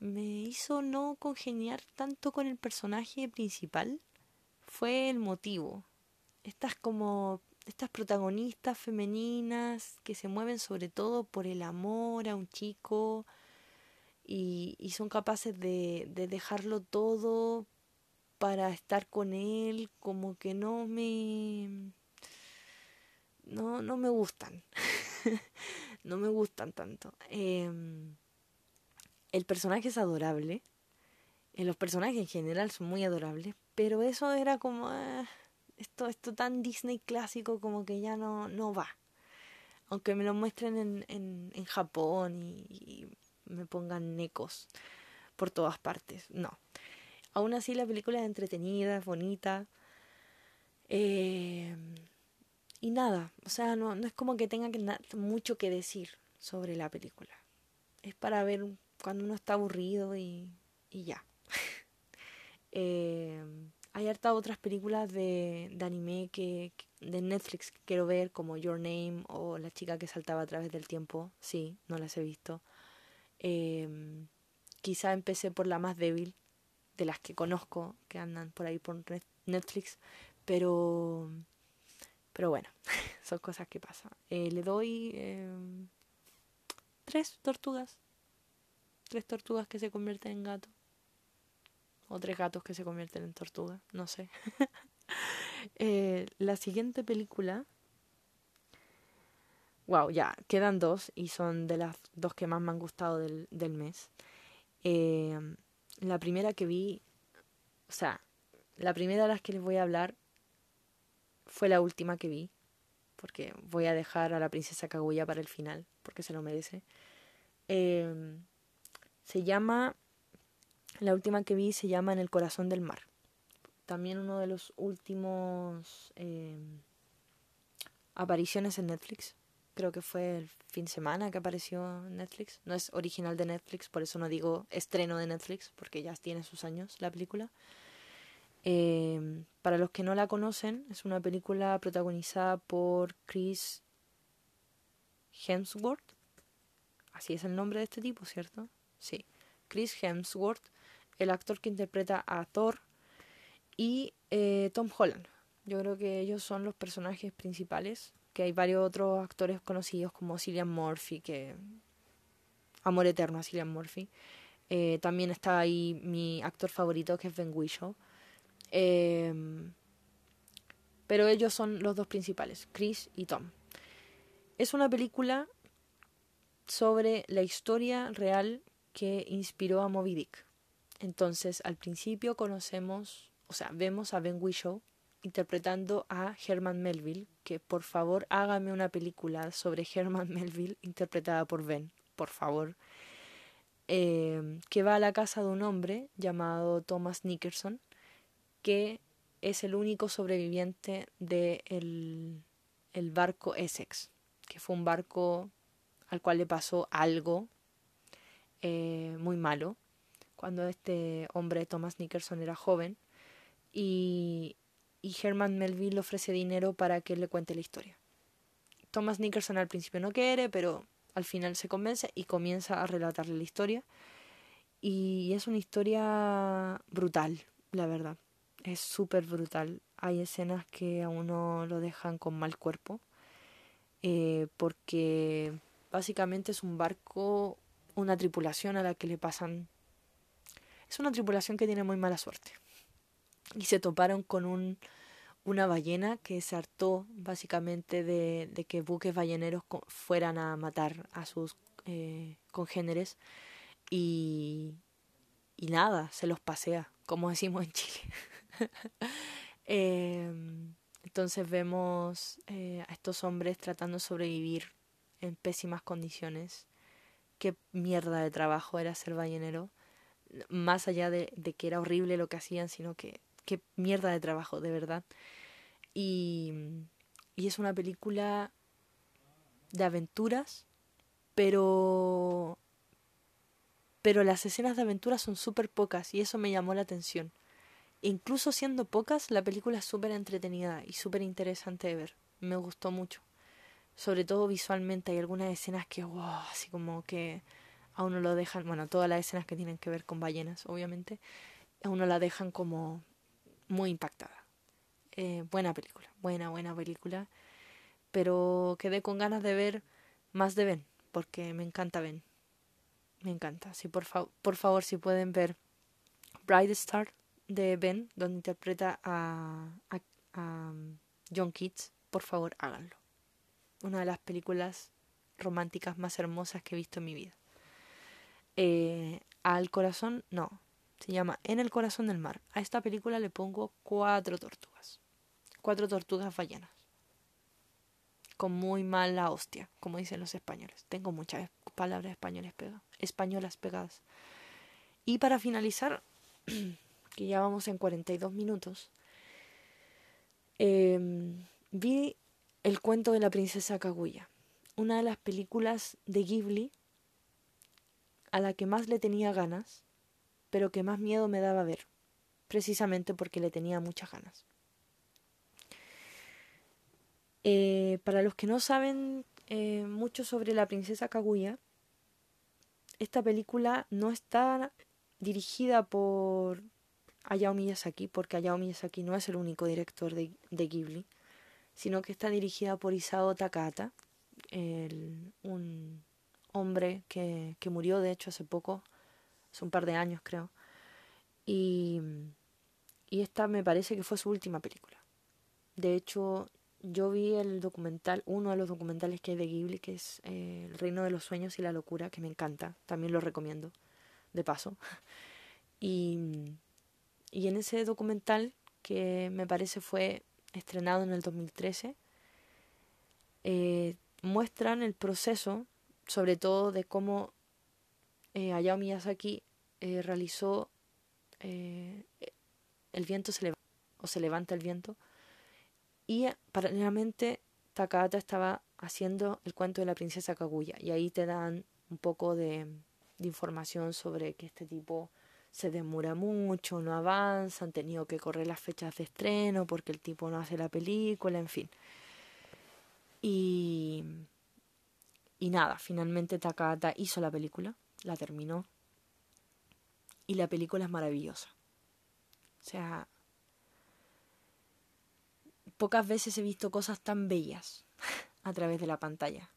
[SPEAKER 1] me hizo no congeniar tanto con el personaje principal fue el motivo. Estas como estas protagonistas femeninas que se mueven sobre todo por el amor a un chico y, y son capaces de, de dejarlo todo para estar con él, como que no me no, no me gustan. [laughs] no me gustan tanto. Eh, el personaje es adorable. Eh, los personajes en general son muy adorables. Pero eso era como. Eh, esto, esto tan Disney clásico como que ya no, no va. Aunque me lo muestren en, en, en Japón y, y, me pongan necos por todas partes. No. Aún así la película es entretenida, es bonita. Eh, y nada, o sea, no, no es como que tenga que mucho que decir sobre la película. Es para ver cuando uno está aburrido y, y ya. [laughs] eh, hay harta otras películas de, de anime que, de Netflix que quiero ver, como Your Name o La chica que saltaba a través del tiempo. Sí, no las he visto. Eh, quizá empecé por la más débil de las que conozco, que andan por ahí por Netflix, pero pero bueno, [laughs] son cosas que pasan. Eh, le doy eh, tres tortugas. Tres tortugas que se convierten en gato. O tres gatos que se convierten en tortuga. No sé. [laughs] eh, la siguiente película. Wow, ya, quedan dos y son de las dos que más me han gustado del, del mes. Eh, la primera que vi, o sea, la primera de las que les voy a hablar fue la última que vi, porque voy a dejar a la princesa Kaguya para el final, porque se lo merece. Eh, se llama, la última que vi se llama En el corazón del mar. También uno de los últimos eh, apariciones en Netflix. Creo que fue el fin de semana que apareció Netflix. No es original de Netflix, por eso no digo estreno de Netflix, porque ya tiene sus años la película. Eh, para los que no la conocen, es una película protagonizada por Chris Hemsworth. Así es el nombre de este tipo, ¿cierto? Sí. Chris Hemsworth, el actor que interpreta a Thor, y eh, Tom Holland. Yo creo que ellos son los personajes principales. Que hay varios otros actores conocidos como Cillian Murphy, que. Amor eterno a Cillian Murphy. Eh, también está ahí mi actor favorito, que es Ben Whishaw. Eh, pero ellos son los dos principales, Chris y Tom. Es una película sobre la historia real que inspiró a Moby Dick. Entonces, al principio conocemos, o sea, vemos a Ben Whishaw interpretando a Herman Melville, que por favor hágame una película sobre Herman [laughs] Melville interpretada por Ben, por favor. Eh, que va a la casa de un hombre llamado Thomas Nickerson, que es el único sobreviviente del de el barco Essex, que fue un barco al cual le pasó algo eh, muy malo cuando este hombre, Thomas Nickerson, era joven. Y, y Herman Melville le ofrece dinero para que él le cuente la historia. Thomas Nickerson al principio no quiere, pero al final se convence y comienza a relatarle la historia. Y es una historia brutal, la verdad. Es súper brutal. Hay escenas que a uno lo dejan con mal cuerpo. Eh, porque básicamente es un barco, una tripulación a la que le pasan... Es una tripulación que tiene muy mala suerte. Y se toparon con un, una ballena que se hartó básicamente de, que buques balleneros fueran a matar a sus eh, congéneres y, y nada, se los pasea, como decimos en Chile. [laughs] eh, entonces vemos eh, a estos hombres tratando de sobrevivir en pésimas condiciones. Qué mierda de trabajo era ser ballenero. Más allá de, que era horrible lo que hacían, sino que qué mierda de trabajo, de verdad. Y, y es una película de aventuras, pero pero las escenas de aventuras son súper pocas y eso me llamó la atención. Incluso siendo pocas, la película es súper entretenida y súper interesante de ver. Me gustó mucho sobre todo visualmente hay algunas escenas que, wow, así como que a uno lo dejan, bueno, todas las escenas que tienen que ver con ballenas, obviamente, a uno la dejan como muy impactada. Eh, buena película, buena, buena película, pero quedé con ganas de ver más de Ben, porque me encanta Ben, me encanta. Si por, por favor, si pueden ver Bright Star de Ben, donde interpreta a, a, a John Keats, por favor, háganlo una de las películas románticas más hermosas que he visto en mi vida. Eh, al corazón, no, se llama En el corazón del mar. A esta película le pongo cuatro tortugas. Cuatro tortugas ballenas. Con muy mala hostia, como dicen los españoles. Tengo muchas palabras españoles pegadas, españolas pegadas. Y para finalizar, [clears throat] que ya vamos en 42 minutos, eh, vi el cuento de la princesa Kaguya, una de las películas de Ghibli a la que más le tenía ganas, pero que más miedo me daba ver, precisamente porque le tenía muchas ganas. Eh, para los que no saben eh, mucho sobre la princesa Kaguya, esta película no está dirigida por Hayao Miyazaki, porque Hayao Miyazaki no es el único director de Ghibli sino que está dirigida por Isao Takata, un hombre que, que, murió de hecho hace poco, hace un par de años creo, y, y esta me parece que fue su última película. De hecho, yo vi el documental, uno de los documentales que hay de Ghibli, que es eh, El Reino de los Sueños y la Locura, que me encanta, también lo recomiendo, de paso. [laughs] Y, y en ese documental, que me parece fue estrenado en el 2013, eh, muestran el proceso, sobre todo de cómo eh, Hayao Miyazaki eh, realizó eh, el viento se levanta, o se levanta el viento, y paralelamente Takahata estaba haciendo el cuento de la princesa Kaguya, y ahí te dan un poco de, de información sobre que este tipo se demora mucho, no avanza, han tenido que correr las fechas de estreno porque el tipo no hace la película, en fin. Y, y nada, finalmente Takata hizo la película, la terminó. Y la película es maravillosa. O sea, pocas veces he visto cosas tan bellas [laughs] a través de la pantalla.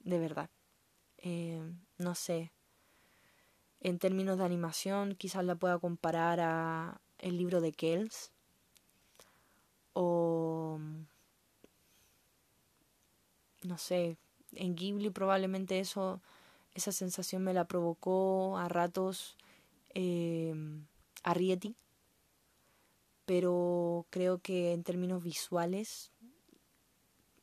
[SPEAKER 1] De verdad. Eh, no sé, en términos de animación, quizás la pueda comparar a el libro de Kells o no sé, en Ghibli probablemente eso esa sensación me la provocó a ratos eh, Arrietty pero creo que en términos visuales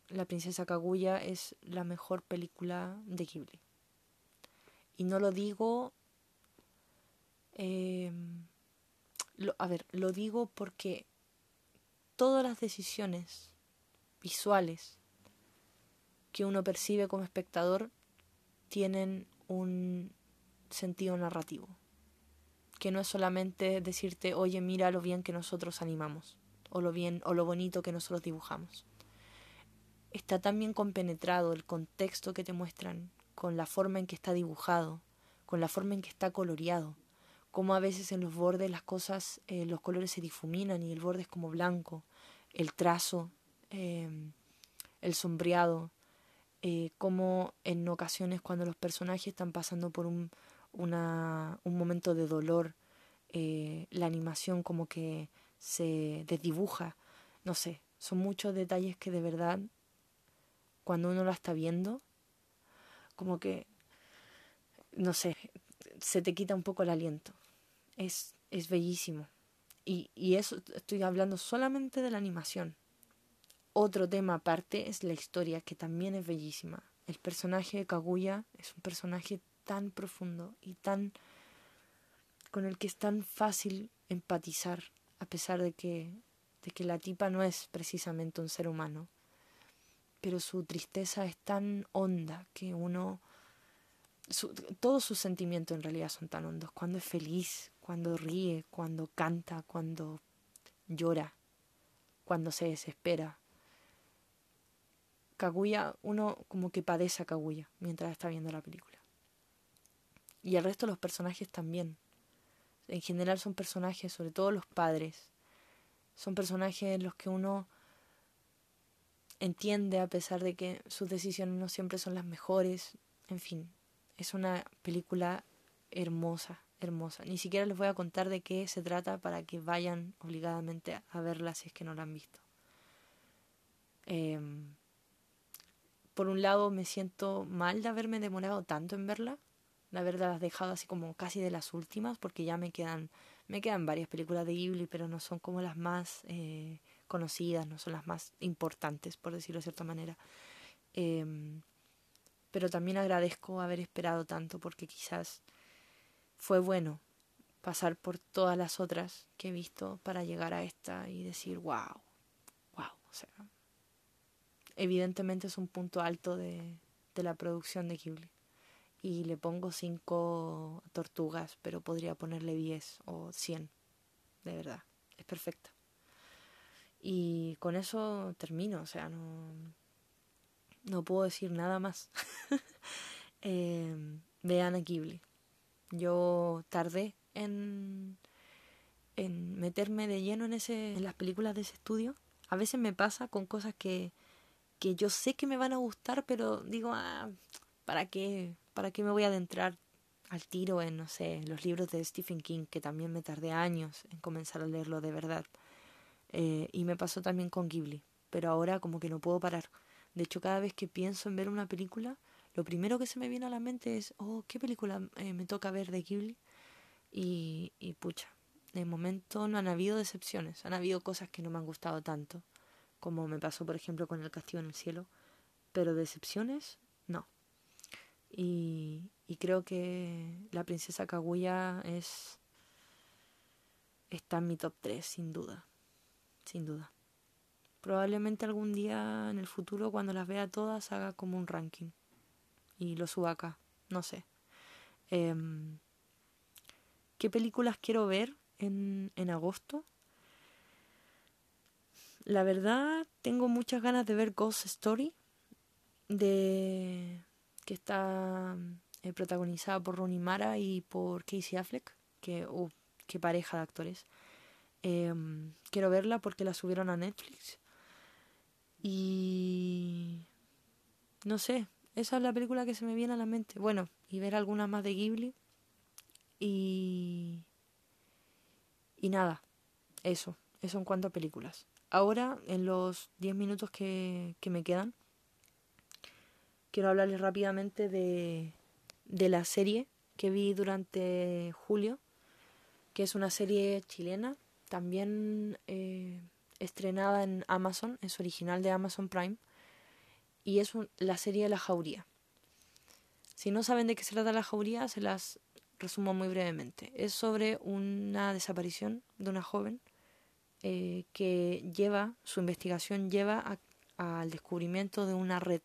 [SPEAKER 1] La princesa Kaguya es la mejor película de Ghibli. Y no lo digo... Eh, a ver, lo digo porque todas las decisiones visuales que uno percibe como espectador tienen un sentido narrativo. Que no es solamente decirte, oye, mira lo bien que nosotros animamos, o lo bien, o lo bonito que nosotros dibujamos. Está tan bien compenetrado el contexto que te muestran, con la forma en que está dibujado, con la forma en que está coloreado, como a veces en los bordes las cosas, eh, los colores se difuminan y el borde es como blanco, el trazo, eh, el sombreado, eh, como en ocasiones cuando los personajes están pasando por un, un momento de dolor, eh, la animación como que se desdibuja, no sé, son muchos detalles que de verdad cuando uno la está viendo, como que, no sé, se te quita un poco el aliento. Es, es bellísimo. Y, y eso estoy hablando solamente de la animación. Otro tema aparte es la historia, que también es bellísima. El personaje de Kaguya es un personaje tan profundo y tan con el que es tan fácil empatizar, a pesar de que, de que la tipa no es precisamente un ser humano. Pero su tristeza es tan honda que uno todos sus sentimientos en realidad son tan hondos. Cuando es feliz, cuando ríe, cuando canta, cuando llora, cuando se desespera. Kaguya, uno como que padece a Kaguya mientras está viendo la película. Y el resto de los personajes también. En general son personajes, sobre todo los padres, son personajes en los que uno entiende a pesar de que sus decisiones no siempre son las mejores. En fin, es una película hermosa, hermosa. Ni siquiera les voy a contar de qué se trata para que vayan obligadamente a verla si es que no la han visto. Em, por un lado me siento mal de haberme demorado tanto en verla, de haberla dejado así como casi de las últimas, porque ya me quedan, me quedan varias películas de Ghibli, pero no son como las más eh, conocidas, no son las más importantes, por decirlo de cierta manera. Eh, pero también agradezco haber esperado tanto porque quizás fue bueno pasar por todas las otras que he visto para llegar a esta y decir, wow, wow, o sea, evidentemente es un punto alto de, de la producción de Ghibli. Y le pongo cinco tortugas, pero podría ponerle diez o cien, de verdad, es perfecta. Y con eso termino, o sea, no, no puedo decir nada más. [laughs] eh, vean a Ghibli. Yo tardé en, en meterme de lleno en, ese, en las películas de ese estudio. A veces me pasa con cosas que, que yo sé que me van a gustar, pero digo, ah, ¿para qué? ¿Para qué me voy a adentrar al tiro en, no sé, los libros de Stephen King, que también me tardé años en comenzar a leerlo de verdad? Eh, y me pasó también con Ghibli, pero ahora como que no puedo parar. De hecho, cada vez que pienso en ver una película, lo primero que se me viene a la mente es, oh, ¿qué película eh, me toca ver de Ghibli? Y, y pucha, de momento no han habido decepciones, han habido cosas que no me han gustado tanto, como me pasó, por ejemplo, con El Castillo en el Cielo, pero decepciones, no. Y, y creo que La Princesa Kaguya es... está en mi top 3, sin duda, sin duda. Probablemente algún día en el futuro, cuando las vea todas, haga como un ranking. Y lo suba acá. No sé. Em, ¿Qué películas quiero ver en, en agosto? La verdad, tengo muchas ganas de ver Ghost Story. De que está eh, protagonizada por Rooney Mara y por Casey Affleck. Que, qué pareja de actores. Em, quiero verla porque la subieron a Netflix. Y no sé, esa es la película que se me viene a la mente. Bueno, y ver alguna más de Ghibli. Y y nada, eso, eso en cuanto a películas. Ahora, en los 10 minutos que, que me quedan, quiero hablarles rápidamente de, de la serie que vi durante julio, que es una serie chilena también eh, estrenada en Amazon, es original de Amazon Prime, y es la serie La Jauría. Si no saben de qué se trata La Jauría, se las resumo muy brevemente. Es sobre una desaparición de una joven eh, que lleva, su investigación lleva al descubrimiento de una red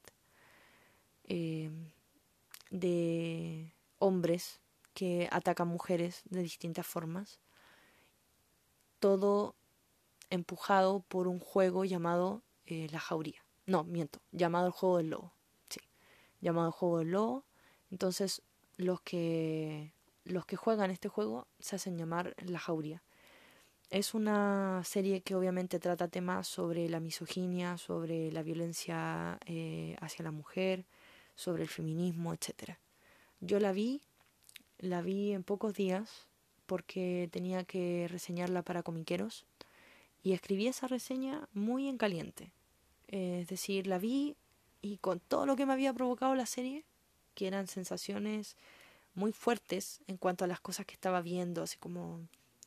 [SPEAKER 1] eh, de hombres que atacan mujeres de distintas formas. Todo empujado por un juego llamado eh, La Jauría. No, miento, llamado el juego del lobo. Sí, llamado el juego del lobo. Entonces, los que los que juegan este juego se hacen llamar La Jauría. Es una serie que obviamente trata temas sobre la misoginia, sobre la violencia eh, hacia la mujer, sobre el feminismo, etc. Yo la vi, la vi en pocos días porque tenía que reseñarla para comiqueros y escribí esa reseña muy en caliente. Es decir, la vi y con todo lo que me había provocado la serie, que eran sensaciones muy fuertes en cuanto a las cosas que estaba viendo, así como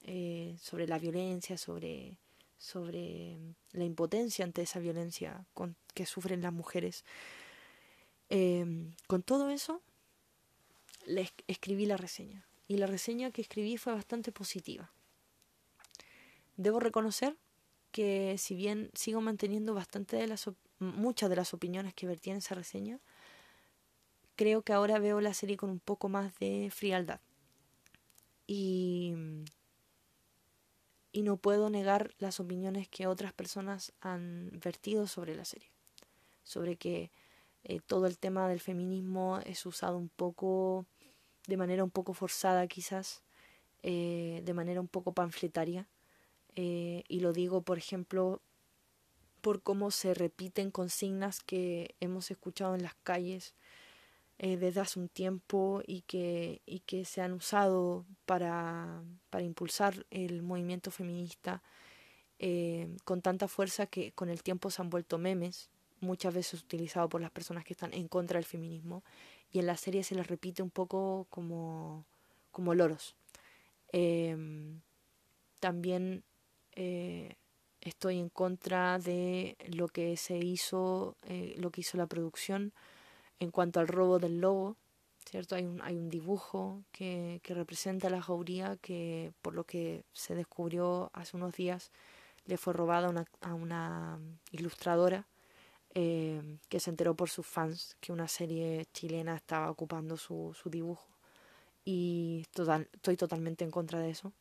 [SPEAKER 1] eh, sobre la violencia, sobre, sobre la impotencia ante esa violencia que sufren las mujeres. Em, con todo eso, le escribí la reseña. Y la reseña que escribí fue bastante positiva. Debo reconocer que si bien sigo manteniendo bastante de las muchas de las opiniones que vertí en esa reseña, creo que ahora veo la serie con un poco más de frialdad. Y, y no puedo negar las opiniones que otras personas han vertido sobre la serie. Sobre que eh, todo el tema del feminismo es usado un poco, de manera un poco forzada quizás, eh, de manera un poco panfletaria. Eh, y lo digo, por ejemplo, por cómo se repiten consignas que hemos escuchado en las calles eh, desde hace un tiempo y que, y que se han usado para, para impulsar el movimiento feminista eh, con tanta fuerza que con el tiempo se han vuelto memes, muchas veces utilizados por las personas que están en contra del feminismo, y en la serie se les repite un poco como, como loros. Em, también eh, estoy en contra de lo que se hizo, lo que hizo la producción en cuanto al robo del lobo, ¿cierto? Hay un, hay un dibujo que, que representa la jauría que, por lo que se descubrió hace unos días, le fue robada una, a una ilustradora eh, que se enteró por sus fans que una serie chilena estaba ocupando su, su dibujo. Y total, estoy totalmente en contra de eso.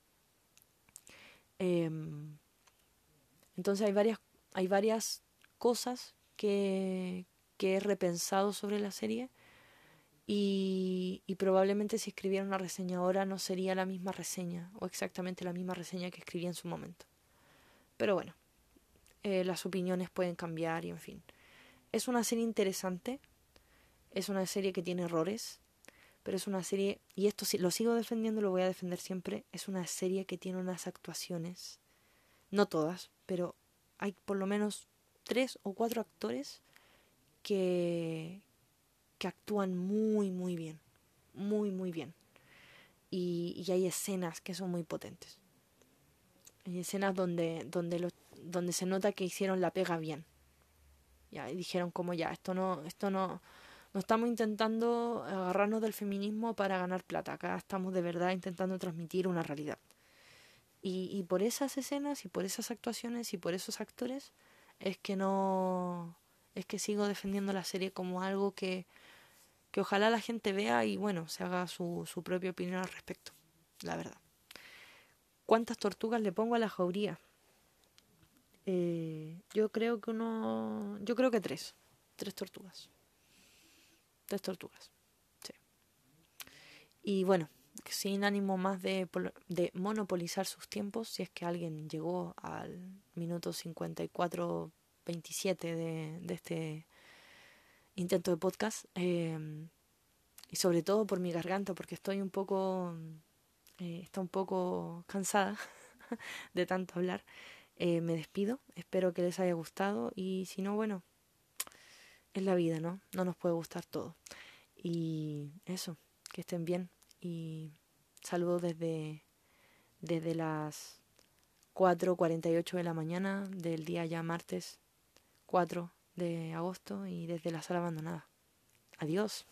[SPEAKER 1] Em, entonces hay varias, hay varias cosas que, que he repensado sobre la serie y, probablemente si escribiera una reseña ahora no sería la misma reseña o exactamente la misma reseña que escribí en su momento. Pero bueno, eh, las opiniones pueden cambiar y en fin. Es una serie interesante, es una serie que tiene errores, pero es una serie, y esto lo sigo defendiendo, lo voy a defender siempre, es una serie que tiene unas actuaciones, no todas, pero hay por lo menos tres o cuatro actores que, que actúan muy, muy bien. Muy, muy bien. Y, y hay escenas que son muy potentes. Hay escenas donde, donde, lo, donde se nota que hicieron la pega bien. Ya, y dijeron como ya, esto no, esto no, no estamos intentando agarrarnos del feminismo para ganar plata. Acá estamos de verdad intentando transmitir una realidad. Y, por esas escenas y por esas actuaciones y por esos actores es que no, es que sigo defendiendo la serie como algo que, que ojalá la gente vea y bueno, se haga su, su propia opinión al respecto, la verdad. ¿Cuántas tortugas le pongo a la jauría? Eh, yo creo que uno, yo creo que tres, tres tortugas, tres tortugas, sí. Y bueno, sin ánimo más de, de monopolizar sus tiempos, si es que alguien llegó al minuto 54 27 de, de este intento de podcast. Eh, y sobre todo por mi garganta, porque estoy un poco, eh, está un poco cansada [laughs] de tanto hablar. Eh, me despido, espero que les haya gustado y si no, bueno, es la vida, ¿no? No nos puede gustar todo. Y eso, que estén bien y saludo desde, desde las 4.48 de la mañana del día ya martes 4 de agosto y desde la sala abandonada. Adiós.